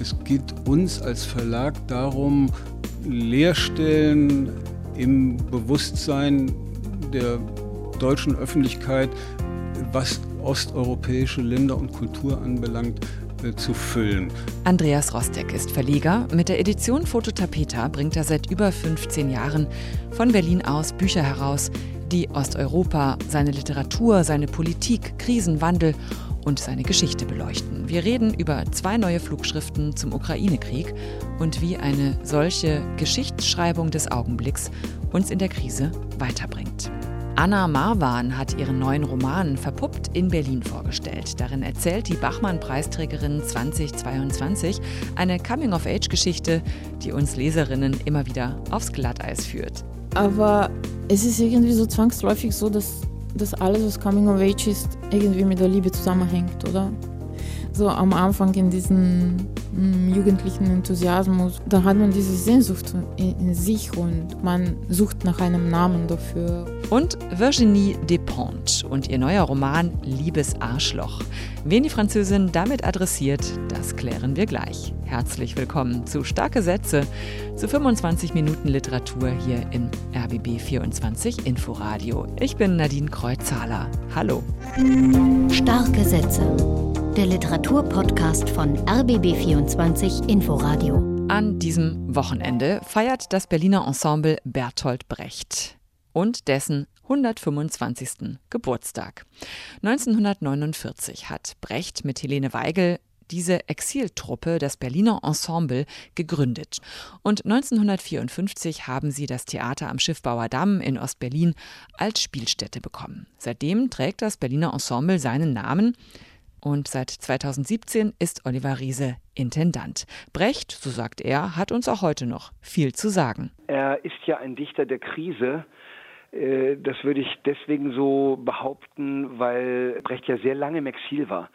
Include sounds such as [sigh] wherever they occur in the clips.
Es geht uns als Verlag darum, Leerstellen im Bewusstsein der deutschen Öffentlichkeit, was osteuropäische Länder und Kultur anbelangt, äh, zu füllen. Andreas Rostek ist Verleger. Mit der Edition Fototapeta bringt er seit über 15 Jahren von Berlin aus Bücher heraus, die Osteuropa, seine Literatur, seine Politik, Krisenwandel und seine Geschichte beleuchten. Wir reden über zwei neue Flugschriften zum Ukraine-Krieg und wie eine solche Geschichtsschreibung des Augenblicks uns in der Krise weiterbringt. Anna Marwan hat ihren neuen Roman Verpuppt in Berlin vorgestellt. Darin erzählt die Bachmann-Preisträgerin 2022 eine Coming-of-Age-Geschichte, die uns Leserinnen immer wieder aufs Glatteis führt. Aber es ist irgendwie so zwangsläufig so, dass, dass alles, was Coming-of-Age ist, irgendwie mit der Liebe zusammenhängt, oder? So am Anfang in diesem mm, jugendlichen Enthusiasmus, da hat man diese Sehnsucht in, in sich und man sucht nach einem Namen dafür und Virginie Despentes und ihr neuer Roman Liebes Arschloch. Wen die Französin damit adressiert, das klären wir gleich. Herzlich willkommen zu Starke Sätze, zu 25 Minuten Literatur hier im RBB 24 Inforadio. Ich bin Nadine Kreuzhaler. Hallo. Starke Sätze. Der Literaturpodcast von RBB 24 Inforadio. An diesem Wochenende feiert das Berliner Ensemble Bertolt Brecht und dessen 125. Geburtstag. 1949 hat Brecht mit Helene Weigel diese Exiltruppe, das Berliner Ensemble, gegründet. Und 1954 haben sie das Theater am Schiffbauer Damm in Ostberlin als Spielstätte bekommen. Seitdem trägt das Berliner Ensemble seinen Namen. Und seit 2017 ist Oliver Riese Intendant. Brecht, so sagt er, hat uns auch heute noch viel zu sagen. Er ist ja ein Dichter der Krise das würde ich deswegen so behaupten, weil Brecht ja sehr lange im Exil war.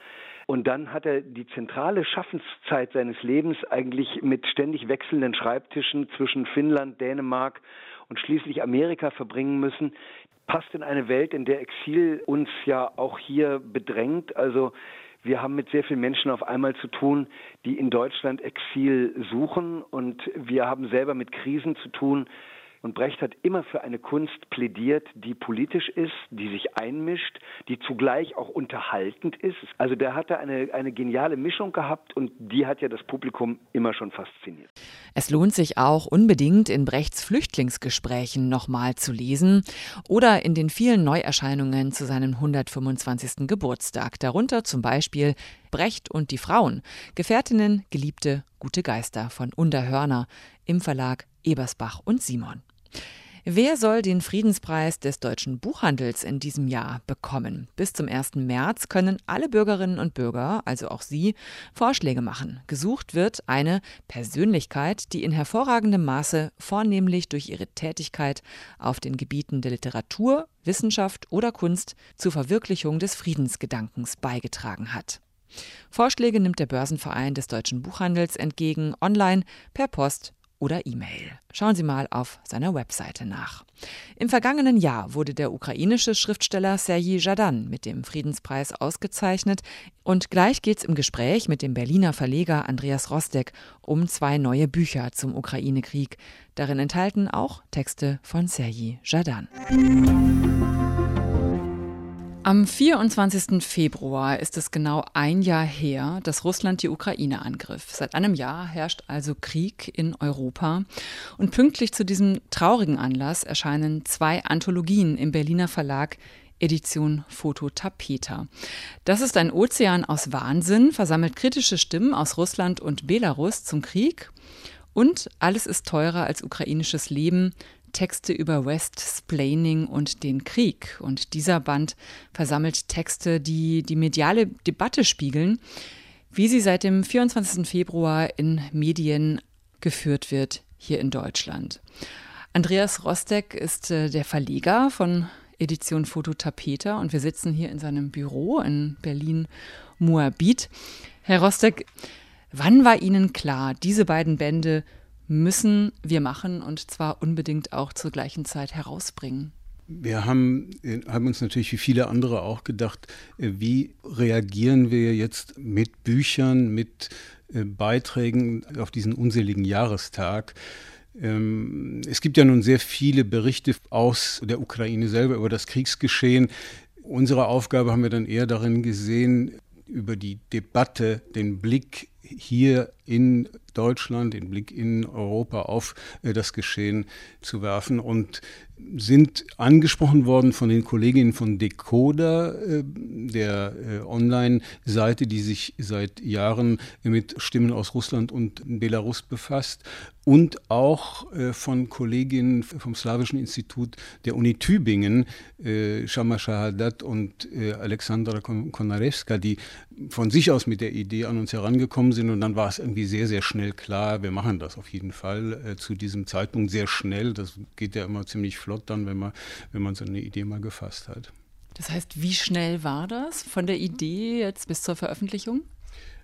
Und dann hat er die zentrale Schaffenszeit seines Lebens eigentlich mit ständig wechselnden Schreibtischen zwischen Finnland, Dänemark und schließlich Amerika verbringen müssen. Passt in eine Welt, in der Exil uns ja auch hier bedrängt. Also wir haben mit sehr vielen Menschen auf einmal zu tun, die in Deutschland Exil suchen und wir haben selber mit Krisen zu tun, und Brecht hat immer für eine Kunst plädiert, die politisch ist, die sich einmischt, die zugleich auch unterhaltend ist. Also der hatte eine, eine geniale Mischung gehabt und die hat ja das Publikum immer schon fasziniert. Es lohnt sich auch unbedingt in Brechts Flüchtlingsgesprächen nochmal zu lesen oder in den vielen Neuerscheinungen zu seinem 125. Geburtstag. Darunter zum Beispiel Brecht und die Frauen, Gefährtinnen, Geliebte, gute Geister von Unterhörner im Verlag Ebersbach und Simon. Wer soll den Friedenspreis des deutschen Buchhandels in diesem Jahr bekommen? Bis zum 1. März können alle Bürgerinnen und Bürger, also auch Sie, Vorschläge machen. Gesucht wird eine Persönlichkeit, die in hervorragendem Maße vornehmlich durch ihre Tätigkeit auf den Gebieten der Literatur, Wissenschaft oder Kunst zur Verwirklichung des Friedensgedankens beigetragen hat. Vorschläge nimmt der Börsenverein des deutschen Buchhandels entgegen, online, per Post oder E-Mail. Schauen Sie mal auf seiner Webseite nach. Im vergangenen Jahr wurde der ukrainische Schriftsteller Sergei Jadan mit dem Friedenspreis ausgezeichnet und gleich geht es im Gespräch mit dem Berliner Verleger Andreas Rostek um zwei neue Bücher zum Ukraine-Krieg. Darin enthalten auch Texte von Sergei Jadan. Am 24. Februar ist es genau ein Jahr her, dass Russland die Ukraine angriff. Seit einem Jahr herrscht also Krieg in Europa. Und pünktlich zu diesem traurigen Anlass erscheinen zwei Anthologien im Berliner Verlag Edition Foto Tapeta. Das ist ein Ozean aus Wahnsinn, versammelt kritische Stimmen aus Russland und Belarus zum Krieg. Und alles ist teurer als ukrainisches Leben, Texte über West-Splaining und den Krieg. Und dieser Band versammelt Texte, die die mediale Debatte spiegeln, wie sie seit dem 24. Februar in Medien geführt wird hier in Deutschland. Andreas Rostek ist äh, der Verleger von Edition Foto Tapeta und wir sitzen hier in seinem Büro in Berlin-Moabit. Herr Rostek, wann war Ihnen klar, diese beiden Bände müssen wir machen und zwar unbedingt auch zur gleichen Zeit herausbringen. Wir haben, äh, haben uns natürlich wie viele andere auch gedacht, äh, wie reagieren wir jetzt mit Büchern, mit äh, Beiträgen auf diesen unseligen Jahrestag. Ähm, es gibt ja nun sehr viele Berichte aus der Ukraine selber über das Kriegsgeschehen. Unsere Aufgabe haben wir dann eher darin gesehen, über die Debatte den Blick hier in Deutschland, den Blick in Europa auf das Geschehen zu werfen. Und sind angesprochen worden von den Kolleginnen von Decoder, äh, der äh, Online-Seite, die sich seit Jahren mit Stimmen aus Russland und Belarus befasst. Und auch äh, von Kolleginnen vom Slawischen Institut der Uni Tübingen, Shama Shahadat und Alexandra Konarewska, die von sich aus mit der Idee an uns herangekommen sind und dann war es irgendwie sehr, sehr schnell klar, wir machen das auf jeden Fall zu diesem Zeitpunkt sehr schnell, das geht ja immer ziemlich flott flott dann, wenn man, wenn man so eine Idee mal gefasst hat. Das heißt, wie schnell war das von der Idee jetzt bis zur Veröffentlichung?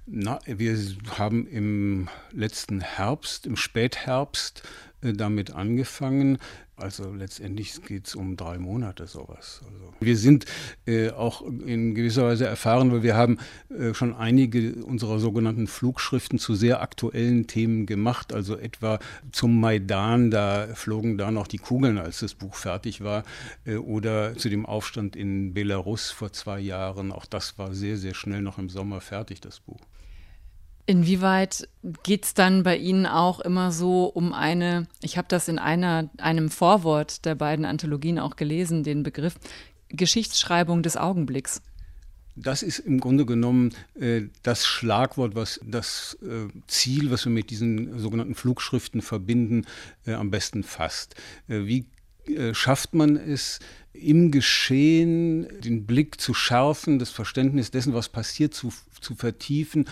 Na, wir haben im letzten Herbst, im Spätherbst äh, damit angefangen. Also letztendlich geht es um drei Monate sowas. Also wir sind äh, auch in gewisser Weise erfahren, weil wir haben äh, schon einige unserer sogenannten Flugschriften zu sehr aktuellen Themen gemacht. Also etwa zum Maidan, da flogen da noch die Kugeln, als das Buch fertig war. Äh, oder zu dem Aufstand in Belarus vor zwei Jahren. Auch das war sehr, sehr schnell noch im Sommer fertig, das Buch. Inwieweit geht es dann bei Ihnen auch immer so um eine, ich habe das in einer, einem Vorwort der beiden Anthologien auch gelesen, den Begriff Geschichtsschreibung des Augenblicks? Das ist im Grunde genommen äh, das Schlagwort, was das äh, Ziel, was wir mit diesen sogenannten Flugschriften verbinden, äh, am besten fasst. Äh, wie äh, schafft man es, im Geschehen den Blick zu schärfen, das Verständnis dessen, was passiert, zu, zu vertiefen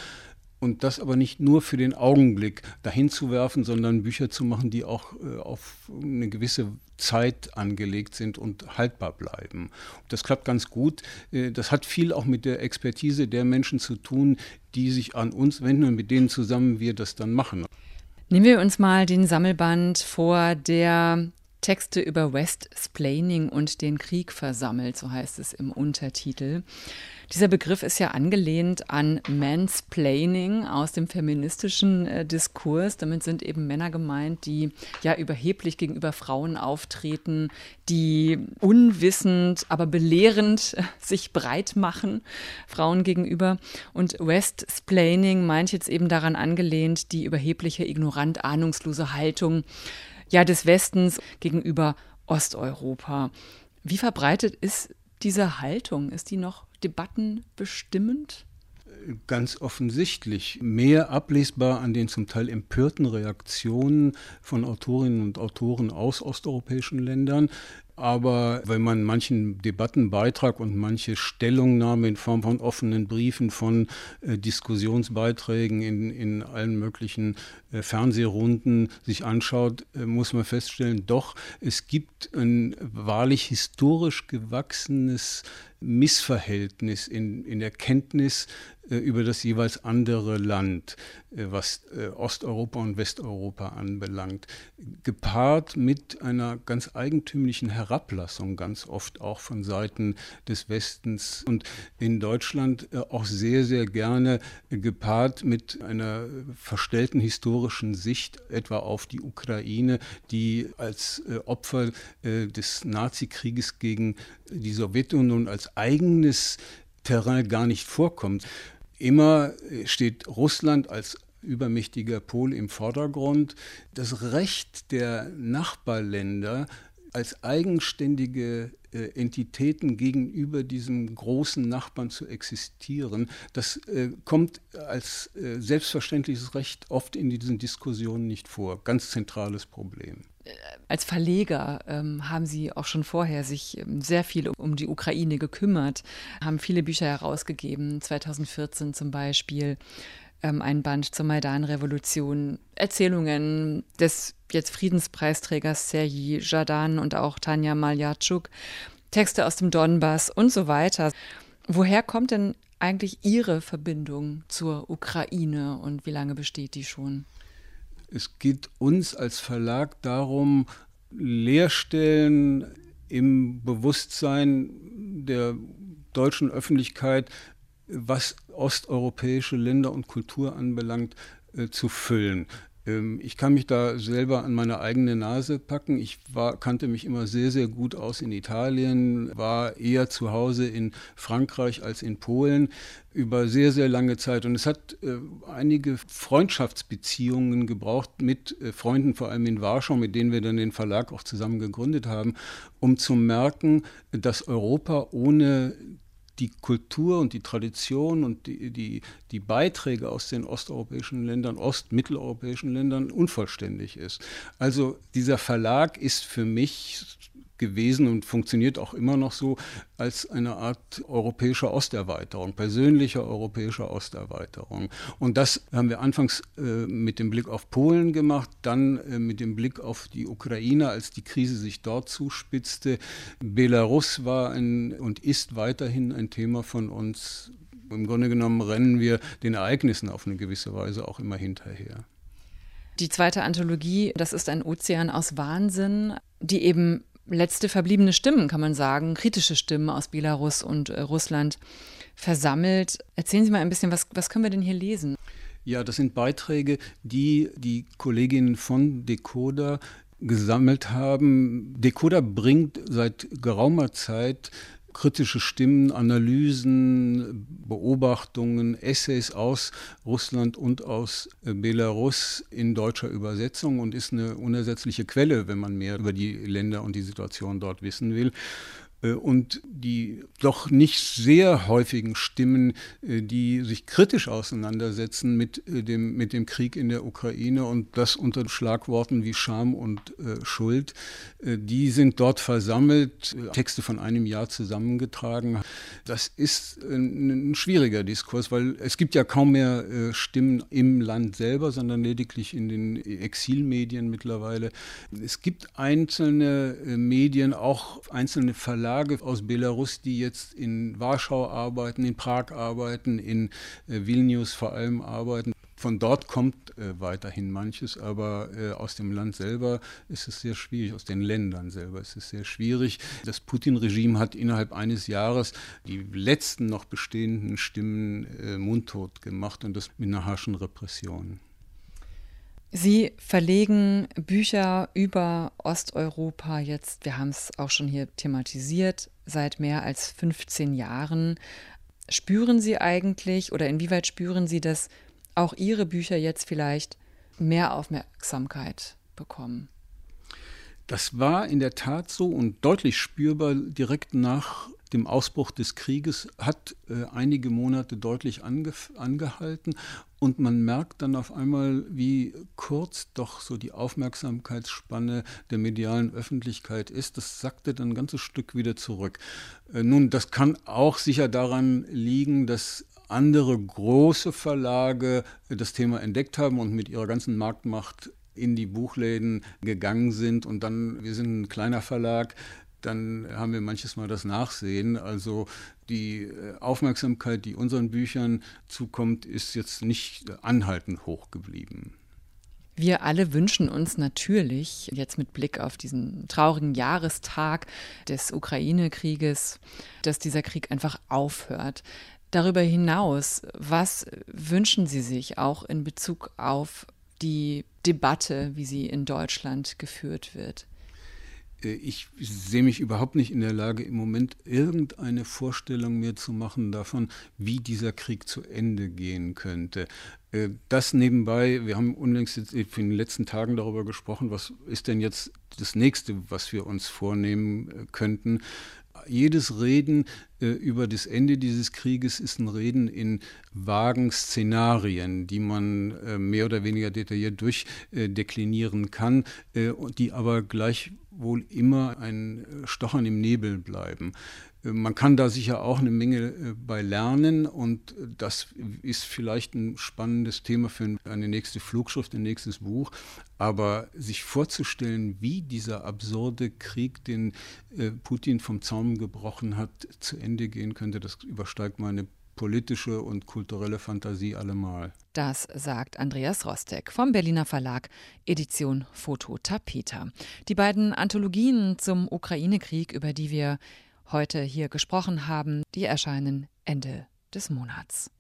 und das aber nicht nur für den Augenblick dahin zu werfen, sondern Bücher zu machen, die auch äh, auf eine gewisse Zeit angelegt sind und haltbar bleiben. Das klappt ganz gut. Äh, das hat viel auch mit der Expertise der Menschen zu tun, die sich an uns wenden und mit denen zusammen wir das dann machen. Nehmen wir uns mal den Sammelband vor, der Texte über West-Splaining und den Krieg versammelt, so heißt es im Untertitel. Dieser Begriff ist ja angelehnt an Mansplaining aus dem feministischen äh, Diskurs. Damit sind eben Männer gemeint, die ja überheblich gegenüber Frauen auftreten, die unwissend, aber belehrend äh, sich breit machen Frauen gegenüber. Und Westsplaining meint jetzt eben daran angelehnt, die überhebliche, ignorant, ahnungslose Haltung ja des Westens gegenüber Osteuropa. Wie verbreitet ist diese Haltung? Ist die noch debattenbestimmend? Ganz offensichtlich. Mehr ablesbar an den zum Teil empörten Reaktionen von Autorinnen und Autoren aus osteuropäischen Ländern, aber wenn man manchen Debattenbeitrag und manche Stellungnahme in Form von offenen Briefen, von äh, Diskussionsbeiträgen in, in allen möglichen äh, Fernsehrunden sich anschaut, äh, muss man feststellen, doch, es gibt ein wahrlich historisch gewachsenes Missverhältnis in, in der Kenntnis äh, über das jeweils andere Land, äh, was äh, Osteuropa und Westeuropa anbelangt, gepaart mit einer ganz eigentümlichen Herablassung, ganz oft auch von Seiten des Westens und in Deutschland auch sehr, sehr gerne gepaart mit einer verstellten historischen Sicht etwa auf die Ukraine, die als Opfer des Nazikrieges gegen die Sowjetunion als eigenes Terrain gar nicht vorkommt. Immer steht Russland als übermächtiger Pol im Vordergrund. Das Recht der Nachbarländer als eigenständige äh, Entitäten gegenüber diesem großen Nachbarn zu existieren, das äh, kommt als äh, selbstverständliches Recht oft in diesen Diskussionen nicht vor. Ganz zentrales Problem. Als Verleger ähm, haben Sie auch schon vorher sich ähm, sehr viel um die Ukraine gekümmert, haben viele Bücher herausgegeben, 2014 zum Beispiel ähm, ein Band zur Maidan-Revolution, Erzählungen des jetzt Friedenspreisträgers Sergei Jadan und auch Tanja Maljatschuk, Texte aus dem Donbass und so weiter. Woher kommt denn eigentlich Ihre Verbindung zur Ukraine und wie lange besteht die schon? Es geht uns als Verlag darum, Leerstellen im Bewusstsein der deutschen Öffentlichkeit, was osteuropäische Länder und Kultur anbelangt, äh, zu füllen. Ähm, ich kann mich da selber an meine eigene Nase packen. Ich war, kannte mich immer sehr, sehr gut aus in Italien, war eher zu Hause in Frankreich als in Polen über sehr, sehr lange Zeit. Und es hat äh, einige Freundschaftsbeziehungen gebraucht mit äh, Freunden, vor allem in Warschau, mit denen wir dann den Verlag auch zusammen gegründet haben, um zu merken, dass Europa ohne die Kultur und die Tradition und die, die, die Beiträge aus den osteuropäischen Ländern, ostmitteleuropäischen Ländern unvollständig ist. Also dieser Verlag ist für mich gewesen und funktioniert auch immer noch so als eine Art europäischer Osterweiterung, persönliche europäische Osterweiterung. Und das haben wir anfangs äh, mit dem Blick auf Polen gemacht, dann äh, mit dem Blick auf die Ukraine, als die Krise sich dort zuspitzte. Belarus war ein, und ist weiterhin ein Thema von uns. Im Grunde genommen rennen wir den Ereignissen auf eine gewisse Weise auch immer hinterher. Die zweite Anthologie, das ist ein Ozean aus Wahnsinn, die eben letzte verbliebene Stimmen, kann man sagen, kritische Stimmen aus Belarus und äh, Russland versammelt. Erzählen Sie mal ein bisschen, was, was können wir denn hier lesen? Ja, das sind Beiträge, die die Kolleginnen von Decoder gesammelt haben. Decoder bringt seit geraumer Zeit kritische Stimmen, Analysen, Beobachtungen, Essays aus Russland und aus äh, Belarus in deutscher Übersetzung und ist eine unersetzliche Quelle, wenn man mehr über die Länder und die Situation dort wissen will. Äh, und die doch nicht sehr häufigen Stimmen, äh, die sich kritisch auseinandersetzen mit äh, dem, mit dem Krieg in der Ukraine und das unter Schlagworten wie Scham und Schuld, die sind dort versammelt, Texte von einem Jahr zusammengetragen. Das ist ein, ein schwieriger Diskurs, weil es gibt ja kaum mehr Stimmen im Land selber, sondern lediglich in den Exilmedien mittlerweile. Es gibt einzelne Medien, auch einzelne Verlage, Verlage aus Belarus, die jetzt in Warschau arbeiten, in Prag arbeiten, in äh, Vilnius vor allem arbeiten. Von dort kommt äh, weiterhin manches, aber äh, aus dem Land selber ist es sehr schwierig, aus den Ländern selber ist es sehr schwierig. Das Putin-Regime hat innerhalb eines Jahres die letzten noch bestehenden Stimmen äh, mundtot gemacht und das mit einer harschen Repression. Sie verlegen Bücher über Osteuropa jetzt, wir haben es auch schon hier thematisiert, seit mehr als 15 Jahren. Spüren Sie eigentlich oder inwieweit spüren Sie, dass auch Ihre Bücher jetzt vielleicht mehr Aufmerksamkeit bekommen? Das war in der Tat so und deutlich spürbar direkt nach dem Ausbruch des Krieges hat äh, einige Monate deutlich ange angehalten und man merkt dann auf einmal, wie kurz doch so die Aufmerksamkeitsspanne der medialen Öffentlichkeit ist. Das sackte dann ein ganzes Stück wieder zurück. Äh, nun, das kann auch sicher daran liegen, dass andere große Verlage das Thema entdeckt haben und mit ihrer ganzen Marktmacht in die Buchläden gegangen sind und dann, wir sind ein kleiner Verlag, dann haben wir manches Mal das Nachsehen. Also die äh, Aufmerksamkeit, die unseren Büchern zukommt, ist jetzt nicht anhaltend hoch geblieben. Wir alle wünschen uns natürlich, jetzt mit Blick auf diesen traurigen Jahrestag des Ukraine-Krieges, dass dieser Krieg einfach aufhört. Darüber hinaus, was wünschen Sie sich auch in Bezug auf die Debatte, wie sie in Deutschland geführt wird? Äh, ich sehe mich überhaupt nicht in der Lage, im Moment irgendeine Vorstellung mir zu machen davon, wie dieser Krieg zu Ende gehen könnte. Äh, das nebenbei, wir haben unlängst in den letzten Tagen darüber gesprochen, was ist denn jetzt das nächste, was wir uns vornehmen äh, könnten jedes Reden äh, über das Ende dieses Krieges ist ein Reden in vagen Szenarien, die man äh, mehr oder weniger detailliert durchdeklinieren kann, äh, die aber gleichwohl immer ein Stochern im Nebel bleiben. Man kann da sicher auch eine Menge äh, bei lernen und das ist vielleicht ein spannendes Thema für eine nächste Flugschrift, ein nächstes Buch. Aber sich vorzustellen, wie dieser absurde Krieg, den äh, Putin vom Zaum gebrochen hat, zu Ende gehen könnte, das übersteigt meine politische und kulturelle Fantasie allemal. Das sagt Andreas Rostek vom Berliner Verlag Edition Foto Tapeta. Die beiden Anthologien zum Ukraine-Krieg, über die wir heute hier gesprochen haben, die erscheinen Ende des Monats.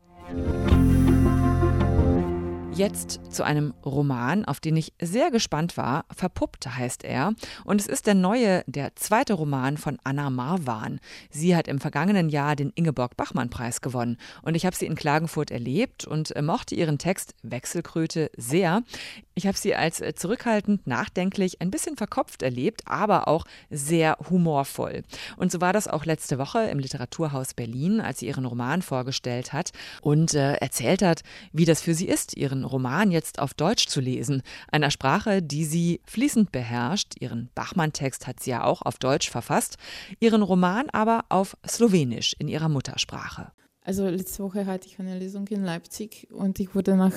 Jetzt zu einem Roman, auf den ich sehr gespannt war. Verpuppt heißt er. Und es ist der neue, der zweite Roman von Anna Marwan. Sie hat im vergangenen Jahr den Ingeborg-Bachmann-Preis gewonnen. Und ich habe sie in Klagenfurt erlebt und mochte ihren Text Wechselkröte sehr. Ich habe sie als zurückhaltend, nachdenklich, ein bisschen verkopft erlebt, aber auch sehr humorvoll. Und so war das auch letzte Woche im Literaturhaus Berlin, als sie ihren Roman vorgestellt hat und äh, erzählt hat, wie das für sie ist, ihren Roman jetzt auf Deutsch zu lesen, einer Sprache, die sie fließend beherrscht. Ihren Bachmann-Text hat sie ja auch auf Deutsch verfasst, ihren Roman aber auf Slowenisch in ihrer Muttersprache. Also letzte Woche hatte ich eine Lesung in Leipzig und ich wurde nach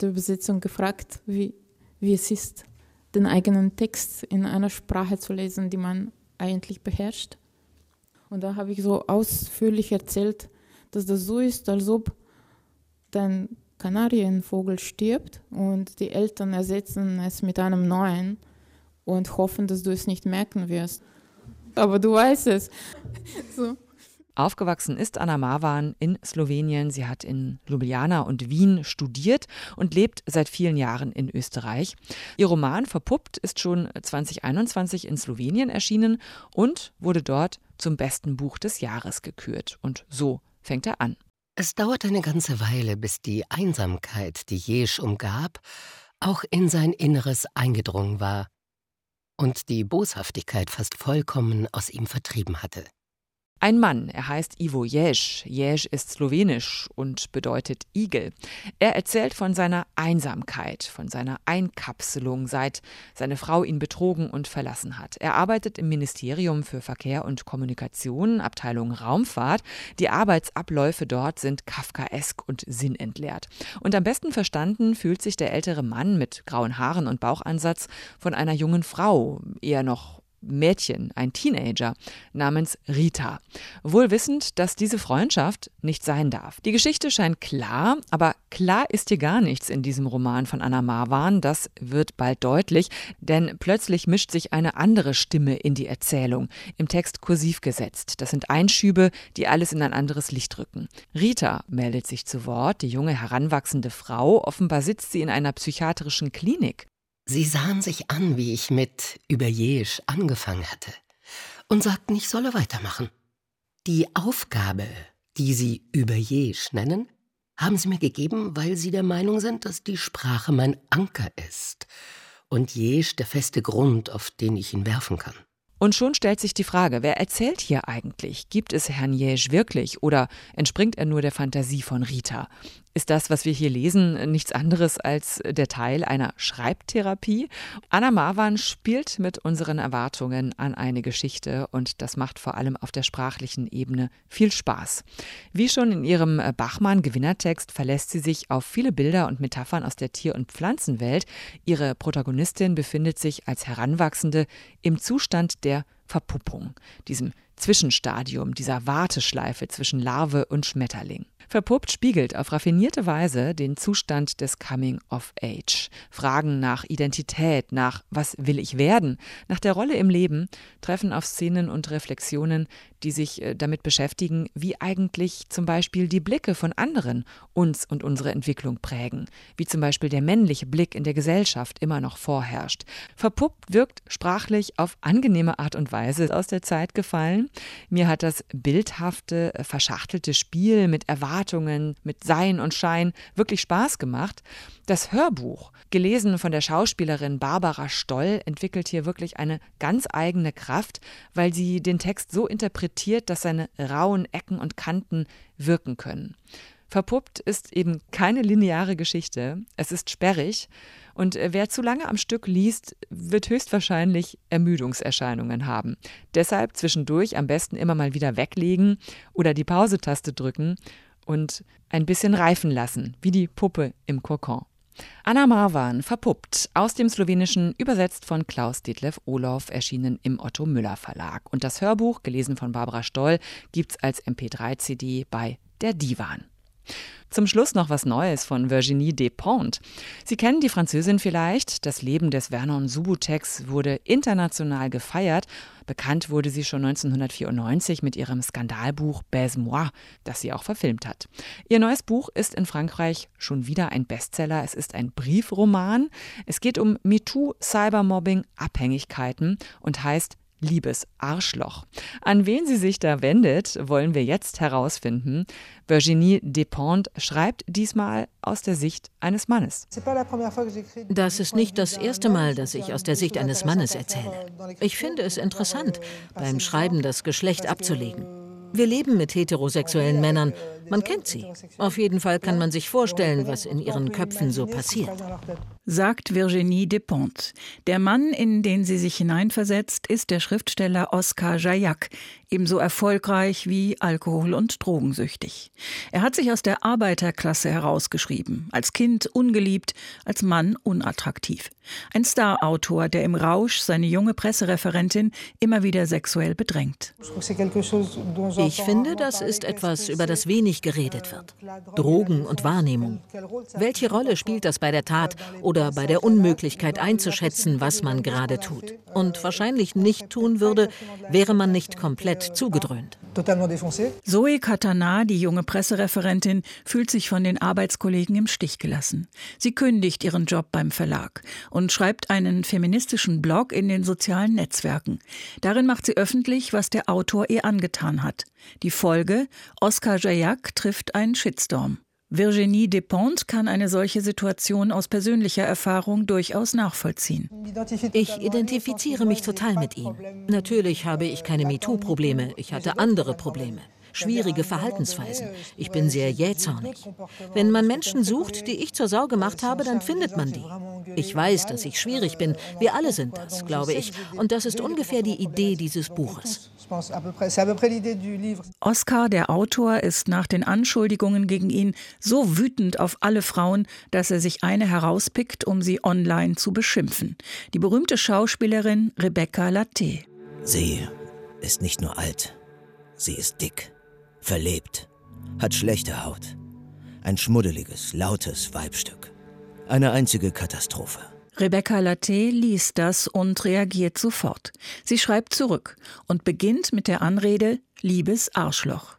der Übersetzung gefragt, wie, wie es ist, den eigenen Text in einer Sprache zu lesen, die man eigentlich beherrscht. Und da habe ich so ausführlich erzählt, dass das so ist, als ob dein Kanarienvogel stirbt und die Eltern ersetzen es mit einem neuen und hoffen, dass du es nicht merken wirst. Aber du weißt es. [laughs] So. Aufgewachsen ist Anna Marwan in Slowenien. Sie hat in Ljubljana und Wien studiert und lebt seit vielen Jahren in Österreich. Ihr Roman Verpuppt ist schon 2021 in Slowenien erschienen und wurde dort zum besten Buch des Jahres gekürt. Und so fängt er an. Es dauert eine ganze Weile, bis die Einsamkeit, die Jesch umgab, auch in sein Inneres eingedrungen war und die Boshaftigkeit fast vollkommen aus ihm vertrieben hatte. Ein Mann, er heißt Ivo Jesch. Jesch ist slowenisch und bedeutet Igel. Er erzählt von seiner Einsamkeit, von seiner Einkapselung, seit seine Frau ihn betrogen und verlassen hat. Er arbeitet im Ministerium für Verkehr und Kommunikation, Abteilung Raumfahrt. Die Arbeitsabläufe dort sind kafkaesk und sinnentleert. Und am besten verstanden fühlt sich der ältere Mann mit grauen Haaren und Bauchansatz von einer jungen Frau, eher noch Mädchen, ein Teenager namens Rita, wohl wissend, dass diese Freundschaft nicht sein darf. Die Geschichte scheint klar, aber klar ist hier gar nichts in diesem Roman von Anna Marwan, das wird bald deutlich, denn plötzlich mischt sich eine andere Stimme in die Erzählung, im Text kursiv gesetzt. Das sind Einschübe, die alles in ein anderes Licht rücken. Rita meldet sich zu Wort, die junge heranwachsende Frau, offenbar sitzt sie in einer psychiatrischen Klinik. Sie sahen sich an, wie ich mit Überjesch angefangen hatte, und sagten, ich solle weitermachen. Die Aufgabe, die Sie Überjesch nennen, haben Sie mir gegeben, weil Sie der Meinung sind, dass die Sprache mein Anker ist und Jesch der feste Grund, auf den ich ihn werfen kann. Und schon stellt sich die Frage, wer erzählt hier eigentlich? Gibt es Herrn Jesch wirklich oder entspringt er nur der Fantasie von Rita? Ist das, was wir hier lesen, nichts anderes als der Teil einer Schreibtherapie. Anna Marwan spielt mit unseren Erwartungen an eine Geschichte und das macht vor allem auf der sprachlichen Ebene viel Spaß. Wie schon in ihrem Bachmann-Gewinnertext verlässt sie sich auf viele Bilder und Metaphern aus der Tier- und Pflanzenwelt. Ihre Protagonistin befindet sich als Heranwachsende im Zustand der Verpuppung, diesem Zwischenstadium, dieser Warteschleife zwischen Larve und Schmetterling. Verpuppt spiegelt auf raffinierte Weise den Zustand des Coming of Age. Fragen nach Identität, nach was will ich werden, nach der Rolle im Leben treffen auf Szenen und Reflexionen, die sich äh, damit beschäftigen, wie eigentlich zum Beispiel die Blicke von anderen uns und unsere Entwicklung prägen, wie zum Beispiel der männliche Blick in der Gesellschaft immer noch vorherrscht. Verpuppt wirkt sprachlich auf angenehme Art und Weise aus der Zeit gefallen. Mir hat das bildhafte, äh, verschachtelte Spiel mit Erwartungen, mit Sein und Schein wirklich Spaß gemacht. Das Hörbuch, gelesen von der Schauspielerin Barbara Stoll, entwickelt hier wirklich eine ganz eigene Kraft, weil sie den Text so interpretiert, dass seine rauen Ecken und Kanten wirken können. Verpuppt ist eben keine lineare Geschichte, es ist sperrig und wer zu lange am Stück liest, wird höchstwahrscheinlich Ermüdungserscheinungen haben. Deshalb zwischendurch am besten immer mal wieder weglegen oder die Pausetaste drücken und ein bisschen reifen lassen, wie die Puppe im Kokon. Anna Marwan, verpuppt, aus dem Slowenischen, übersetzt von Klaus Detlef Olof, erschienen im Otto Müller Verlag. Und das Hörbuch, gelesen von Barbara Stoll, gibt's als MP3-CD bei der Divan. Zum Schluss noch was Neues von Virginie Despentes. Sie kennen die Französin vielleicht. Das Leben des Vernon Subutex wurde international gefeiert. Bekannt wurde sie schon 1994 mit ihrem Skandalbuch Baise-moi, das sie auch verfilmt hat. Ihr neues Buch ist in Frankreich schon wieder ein Bestseller. Es ist ein Briefroman. Es geht um MeToo, Cybermobbing, Abhängigkeiten und heißt liebes Arschloch. An wen sie sich da wendet, wollen wir jetzt herausfinden. Virginie Despentes schreibt diesmal aus der Sicht eines Mannes. Das ist nicht das erste Mal, dass ich aus der Sicht eines Mannes erzähle. Ich finde es interessant, beim Schreiben das Geschlecht abzulegen. Wir leben mit heterosexuellen Männern. Man kennt sie. Auf jeden Fall kann man sich vorstellen, was in ihren Köpfen so passiert. Sagt Virginie Despentes. Der Mann, in den sie sich hineinversetzt, ist der Schriftsteller Oskar Jayak, ebenso erfolgreich wie alkohol- und drogensüchtig. Er hat sich aus der Arbeiterklasse herausgeschrieben, als Kind ungeliebt, als Mann unattraktiv. Ein Starautor, der im Rausch seine junge Pressereferentin immer wieder sexuell bedrängt. Ich finde, das ist etwas, über das wenig geredet wird. Drogen und Wahrnehmung. Welche Rolle spielt das bei der Tat oder bei der Unmöglichkeit einzuschätzen, was man gerade tut? Und wahrscheinlich nicht tun würde, wäre man nicht komplett zugedröhnt. Zoe Katana, die junge Pressereferentin, fühlt sich von den Arbeitskollegen im Stich gelassen. Sie kündigt ihren Job beim Verlag und schreibt einen feministischen Blog in den sozialen Netzwerken. Darin macht sie öffentlich, was der Autor ihr angetan hat. Die Folge: Oskar Jayak trifft einen Shitstorm. Virginie Despentes kann eine solche Situation aus persönlicher Erfahrung durchaus nachvollziehen. Ich identifiziere mich total mit ihm. Natürlich habe ich keine MeToo-Probleme, ich hatte andere Probleme schwierige Verhaltensweisen. Ich bin sehr jähzornig. Wenn man Menschen sucht, die ich zur Sau gemacht habe, dann findet man die. Ich weiß, dass ich schwierig bin. Wir alle sind das, glaube ich. Und das ist ungefähr die Idee dieses Buches. Oscar, der Autor, ist nach den Anschuldigungen gegen ihn so wütend auf alle Frauen, dass er sich eine herauspickt, um sie online zu beschimpfen. Die berühmte Schauspielerin Rebecca Latte. Sie ist nicht nur alt, sie ist dick verlebt, hat schlechte Haut. Ein schmuddeliges, lautes Weibstück. Eine einzige Katastrophe. Rebecca Latte liest das und reagiert sofort. Sie schreibt zurück und beginnt mit der Anrede Liebes Arschloch.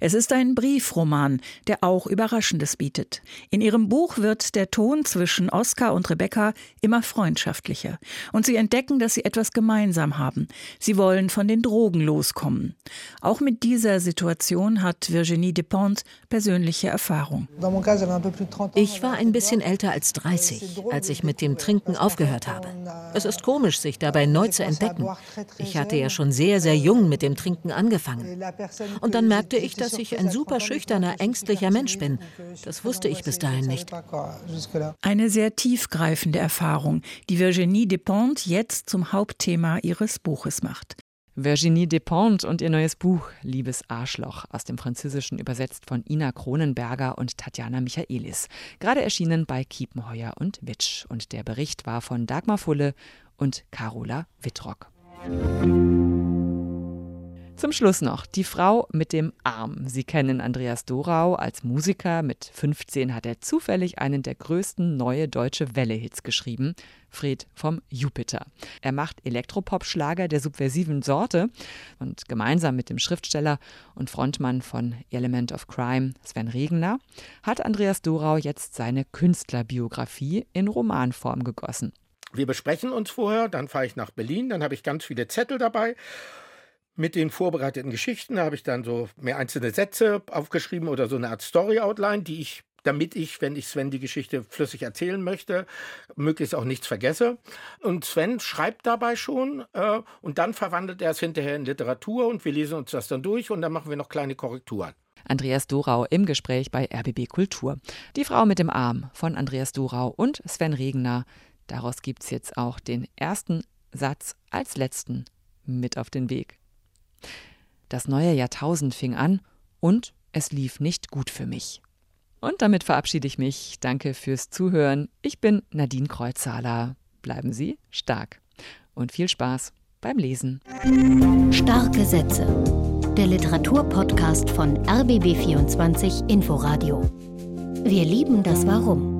Es ist ein Briefroman, der auch Überraschendes bietet. In ihrem Buch wird der Ton zwischen Oskar und Rebecca immer freundschaftlicher. Und sie entdecken, dass sie etwas gemeinsam haben. Sie wollen von den Drogen loskommen. Auch mit dieser Situation hat Virginie Despentes persönliche Erfahrung. Ich war ein bisschen älter als 30, als ich mit dem Trinken aufgehört habe. Es ist komisch, sich dabei neu zu entdecken. Ich hatte ja schon sehr, sehr jung mit dem Trinken angefangen. Und dann merkte ich, dass ich ein super schüchterner, ängstlicher Mensch bin. Das wusste ich bis dahin nicht. Eine sehr tiefgreifende Erfahrung, die Virginie Despentes jetzt zum Hauptthema ihres Buches macht. Virginie Despentes und ihr neues Buch Liebes Arschloch aus dem Französischen übersetzt von Ina Kronenberger und Tatjana Michaelis. Gerade erschienen bei Kiepenheuer und Witsch. Und der Bericht war von Dagmar Fulle und Carola Wittrock. Zum Schluss noch die Frau mit dem Arm. Sie kennen Andreas Dorau als Musiker. Mit 15 hat er zufällig einen der größten neue deutsche Welle-Hits geschrieben, Fred vom Jupiter. Er macht Elektropop-Schlager der subversiven Sorte und gemeinsam mit dem Schriftsteller und Frontmann von Element of Crime, Sven Regner, hat Andreas Dorau jetzt seine Künstlerbiografie in Romanform gegossen. Wir besprechen uns vorher, dann fahre ich nach Berlin, dann habe ich ganz viele Zettel dabei mit den vorbereiteten Geschichten habe ich dann so mehr einzelne Sätze aufgeschrieben oder so eine Art Story-Outline, die ich damit ich, wenn ich Sven die Geschichte flüssig erzählen möchte, möglichst auch nichts vergesse. Und Sven schreibt dabei schon äh, und dann verwandelt er es hinterher in Literatur und wir lesen uns das dann durch und dann machen wir noch kleine Korrekturen. Andreas Dorau im Gespräch bei RBB Kultur. Die Frau mit dem Arm von Andreas Dorau und Sven Regner. Daraus gibt es jetzt auch den ersten Satz als letzten mit auf den Weg. Das neue Jahrtausend fing an und es lief nicht gut für mich. Und damit verabschiede ich mich. Danke fürs Zuhören. Ich bin Nadine Kreuzhaler. Bleiben Sie stark und viel Spaß beim Lesen. Starke Sätze der Literaturpodcast von RBB24 Inforadio. Wir lieben das Warum.